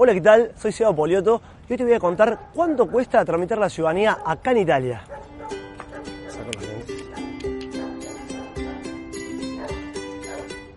Hola, ¿qué tal? Soy Seba Polioto y hoy te voy a contar cuánto cuesta tramitar la ciudadanía acá en Italia.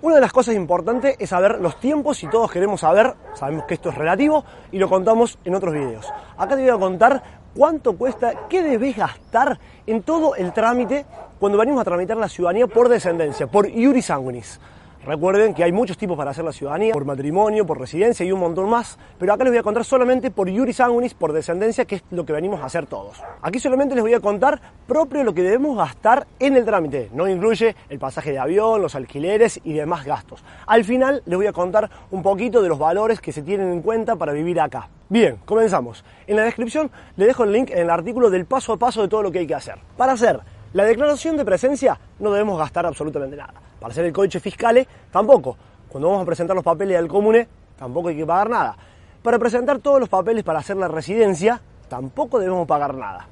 Una de las cosas importantes es saber los tiempos y todos queremos saber, sabemos que esto es relativo y lo contamos en otros videos. Acá te voy a contar cuánto cuesta, qué debes gastar en todo el trámite cuando venimos a tramitar la ciudadanía por descendencia, por iuris sanguinis. Recuerden que hay muchos tipos para hacer la ciudadanía, por matrimonio, por residencia y un montón más, pero acá les voy a contar solamente por iuris sanguinis, por descendencia, que es lo que venimos a hacer todos. Aquí solamente les voy a contar propio lo que debemos gastar en el trámite, no incluye el pasaje de avión, los alquileres y demás gastos. Al final les voy a contar un poquito de los valores que se tienen en cuenta para vivir acá. Bien, comenzamos. En la descripción les dejo el link en el artículo del paso a paso de todo lo que hay que hacer. Para hacer la declaración de presencia no debemos gastar absolutamente nada. Para hacer el códice fiscal tampoco. Cuando vamos a presentar los papeles al comune tampoco hay que pagar nada. Para presentar todos los papeles para hacer la residencia tampoco debemos pagar nada.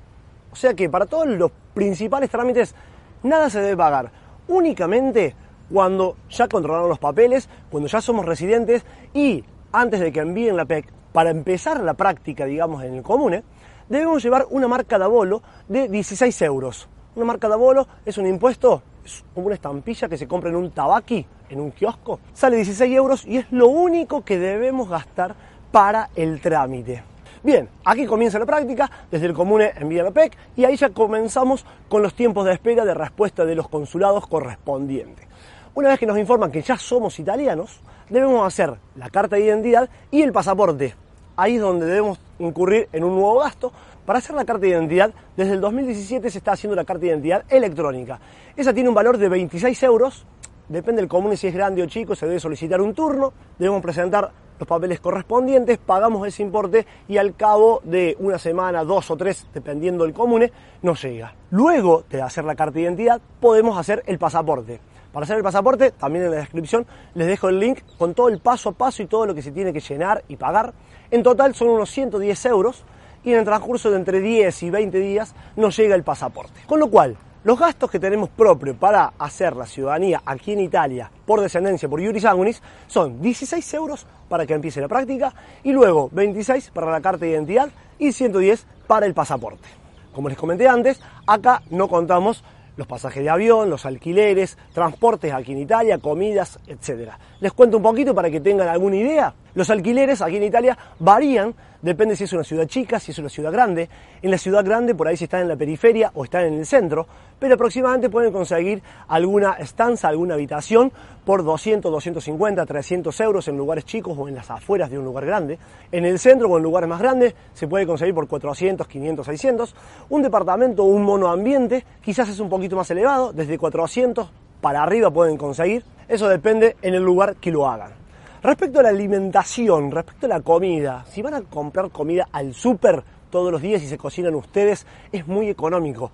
O sea que para todos los principales trámites nada se debe pagar. Únicamente cuando ya controlaron los papeles, cuando ya somos residentes y antes de que envíen la PEC para empezar la práctica, digamos, en el comune, debemos llevar una marca de abolo de 16 euros. Una marca de abolo es un impuesto, es como una estampilla que se compra en un tabaqui, en un kiosco. Sale 16 euros y es lo único que debemos gastar para el trámite. Bien, aquí comienza la práctica, desde el comune envía la PEC y ahí ya comenzamos con los tiempos de espera de respuesta de los consulados correspondientes. Una vez que nos informan que ya somos italianos, debemos hacer la carta de identidad y el pasaporte. Ahí es donde debemos incurrir en un nuevo gasto. Para hacer la carta de identidad, desde el 2017 se está haciendo la carta de identidad electrónica. Esa tiene un valor de 26 euros, depende del común si es grande o chico, se debe solicitar un turno, debemos presentar los papeles correspondientes, pagamos ese importe y al cabo de una semana, dos o tres, dependiendo del comune, nos llega. Luego de hacer la carta de identidad, podemos hacer el pasaporte. Para hacer el pasaporte, también en la descripción les dejo el link con todo el paso a paso y todo lo que se tiene que llenar y pagar. En total son unos 110 euros y en el transcurso de entre 10 y 20 días nos llega el pasaporte. Con lo cual, los gastos que tenemos propios para hacer la ciudadanía aquí en Italia por descendencia, por Iuris Sanguinis, son 16 euros para que empiece la práctica y luego 26 para la carta de identidad y 110 para el pasaporte. Como les comenté antes, acá no contamos los pasajes de avión, los alquileres, transportes aquí en Italia, comidas, etc. Les cuento un poquito para que tengan alguna idea. Los alquileres aquí en Italia varían, depende si es una ciudad chica, si es una ciudad grande. En la ciudad grande por ahí si están en la periferia o están en el centro, pero aproximadamente pueden conseguir alguna estanza, alguna habitación por 200, 250, 300 euros en lugares chicos o en las afueras de un lugar grande. En el centro o en lugares más grandes se puede conseguir por 400, 500, 600. Un departamento un monoambiente quizás es un más elevado, desde 400 para arriba pueden conseguir. Eso depende en el lugar que lo hagan. Respecto a la alimentación, respecto a la comida, si van a comprar comida al súper todos los días y se cocinan ustedes, es muy económico.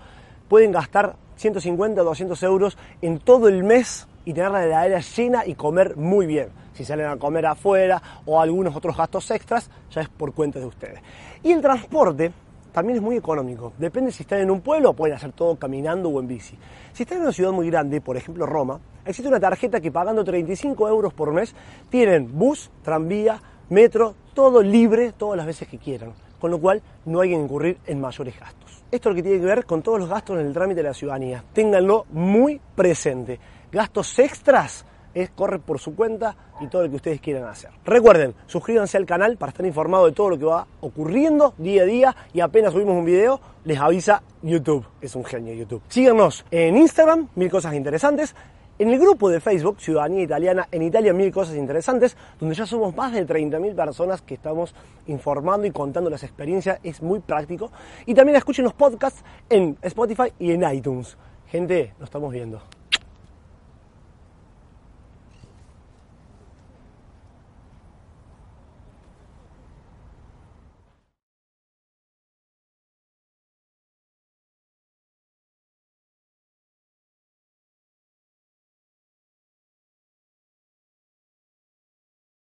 Pueden gastar 150 o 200 euros en todo el mes y tener la heladera llena y comer muy bien. Si salen a comer afuera o algunos otros gastos extras, ya es por cuenta de ustedes. Y el transporte, también es muy económico. Depende si están en un pueblo, pueden hacer todo caminando o en bici. Si están en una ciudad muy grande, por ejemplo Roma, existe una tarjeta que pagando 35 euros por mes tienen bus, tranvía, metro, todo libre todas las veces que quieran. Con lo cual no hay que incurrir en mayores gastos. Esto es lo que tiene que ver con todos los gastos en el trámite de la ciudadanía. Ténganlo muy presente. Gastos extras es corre por su cuenta y todo lo que ustedes quieran hacer. Recuerden, suscríbanse al canal para estar informados de todo lo que va ocurriendo día a día y apenas subimos un video les avisa YouTube. Es un genio YouTube. Síganos en Instagram, mil cosas interesantes. En el grupo de Facebook, Ciudadanía Italiana en Italia, mil cosas interesantes, donde ya somos más de 30.000 personas que estamos informando y contando las experiencias, es muy práctico. Y también escuchen los podcasts en Spotify y en iTunes. Gente, nos estamos viendo.